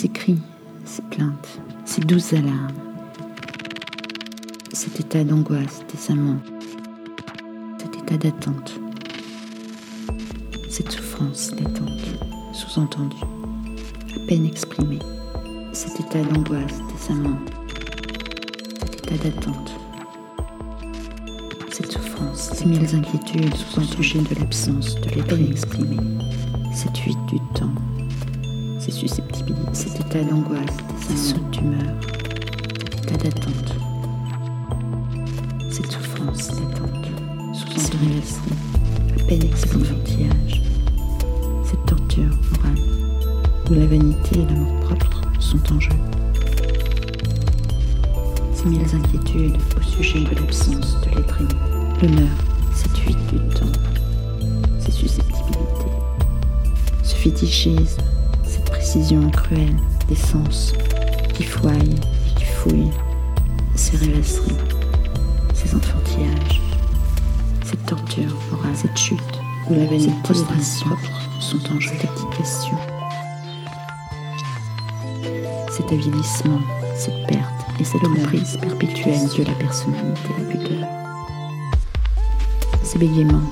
Ces cris, ces plaintes, ces douces alarmes, cet état d'angoisse des amants, cet état d'attente, cette souffrance latente, sous-entendue, à peine exprimée, cet état d'angoisse des amants, cet état d'attente, cette souffrance, ces mille inquiétudes sous sujet de l'absence de la peine exprimée, cette fuite du temps, ces susceptibilités, cet état d'angoisse, ces sautes d'humeur, cet état d'attente, cette souffrance latente, sous-entendue, à peine exprimée, cette torture morale, où la vanité et l'amour propre sont en jeu. Ces mille inquiétudes au sujet de l'absence de l'être aimé, l'honneur, cette fuite du temps, ces susceptibilités, ce fétichisme, cette précision cruelle des sens qui foillent et qui fouillent, ces rêvasseries, ces enfantillages, cette torture morale, cette chute, où la vanité et propre sont en jeu, question, cet avilissement, cette perte et cette emprise perpétuelle de la personnalité, la pudeur. Ces bégaiements,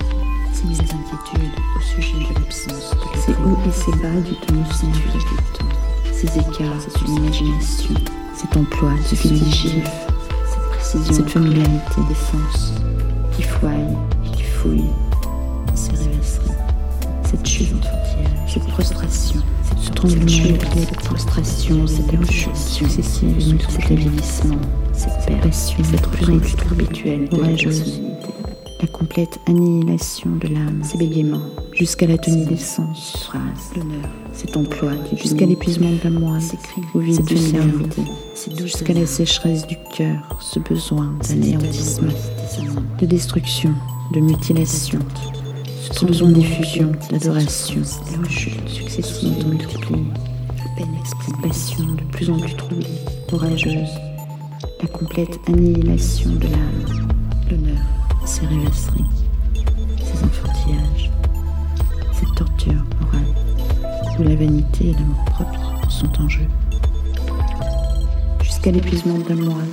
ces mises inquiétudes au sujet de l'absence de ces hauts et ces bas du temps, ces écarts, cette imagination, cet emploi de fétichisme, cette précision, cette familiarité. des sens qui foille et qui fouille, ces rêvasseries, cette chute cette prostration, ce tremblement cette prostration, cette émotion successive, cet avilissement, cette passion, cette ruse perpétuelle orageuse, la complète annihilation de l'âme, ses bégaiements, jusqu'à la tenue des sens, phrases, l'honneur, cet emploi, jusqu'à l'épuisement de la moelle, ses cris, au vide du cerveau, jusqu'à la sécheresse du cœur, ce besoin d'anéantissement, de destruction, de mutilation, ce besoin d'effusion, d'adoration, de chutes successives et multipliées, à peine passion de plus en plus troublée, orageuse, la complète annihilation de l'âme, ses rêvasseries, ses enfantillages, cette torture morale, où la vanité et l'amour propre sont en jeu, jusqu'à l'épuisement de la morale,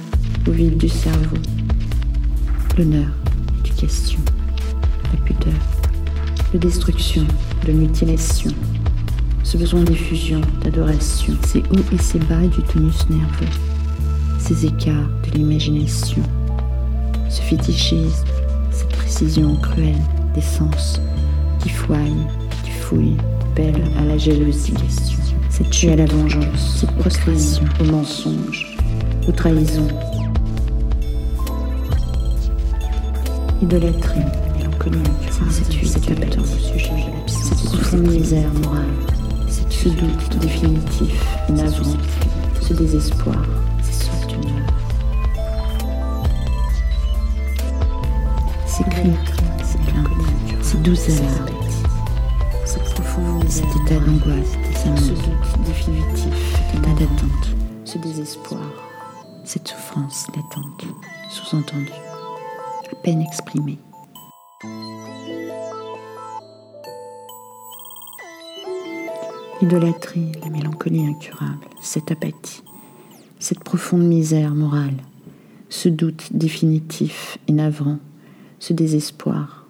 au vide du cerveau, l'honneur, l'éducation, la pudeur, de destruction, de mutilation, ce besoin d'effusion, d'adoration, ces hauts et ces bas du tonus nerveux, ces écarts de l'imagination, ce fétichisme, cette précision cruelle des sens qui foille, qui fouille, belle à la jalousie, cette chute à la vengeance, cette prostration au mensonge, aux trahisons, idolâtrie, cette cette sujet, cette profonde misère morale, ce doute définitif, navrant, ce désespoir, Ces cris, ces plaintes, ces douces cet état d'angoisse, ce doute définitif, état d'attente, ce désespoir, cette souffrance latente, sous-entendue, à peine exprimée. L'idolâtrie, la mélancolie incurable, cette apathie, cette profonde misère morale, ce doute définitif et navrant, ce désespoir,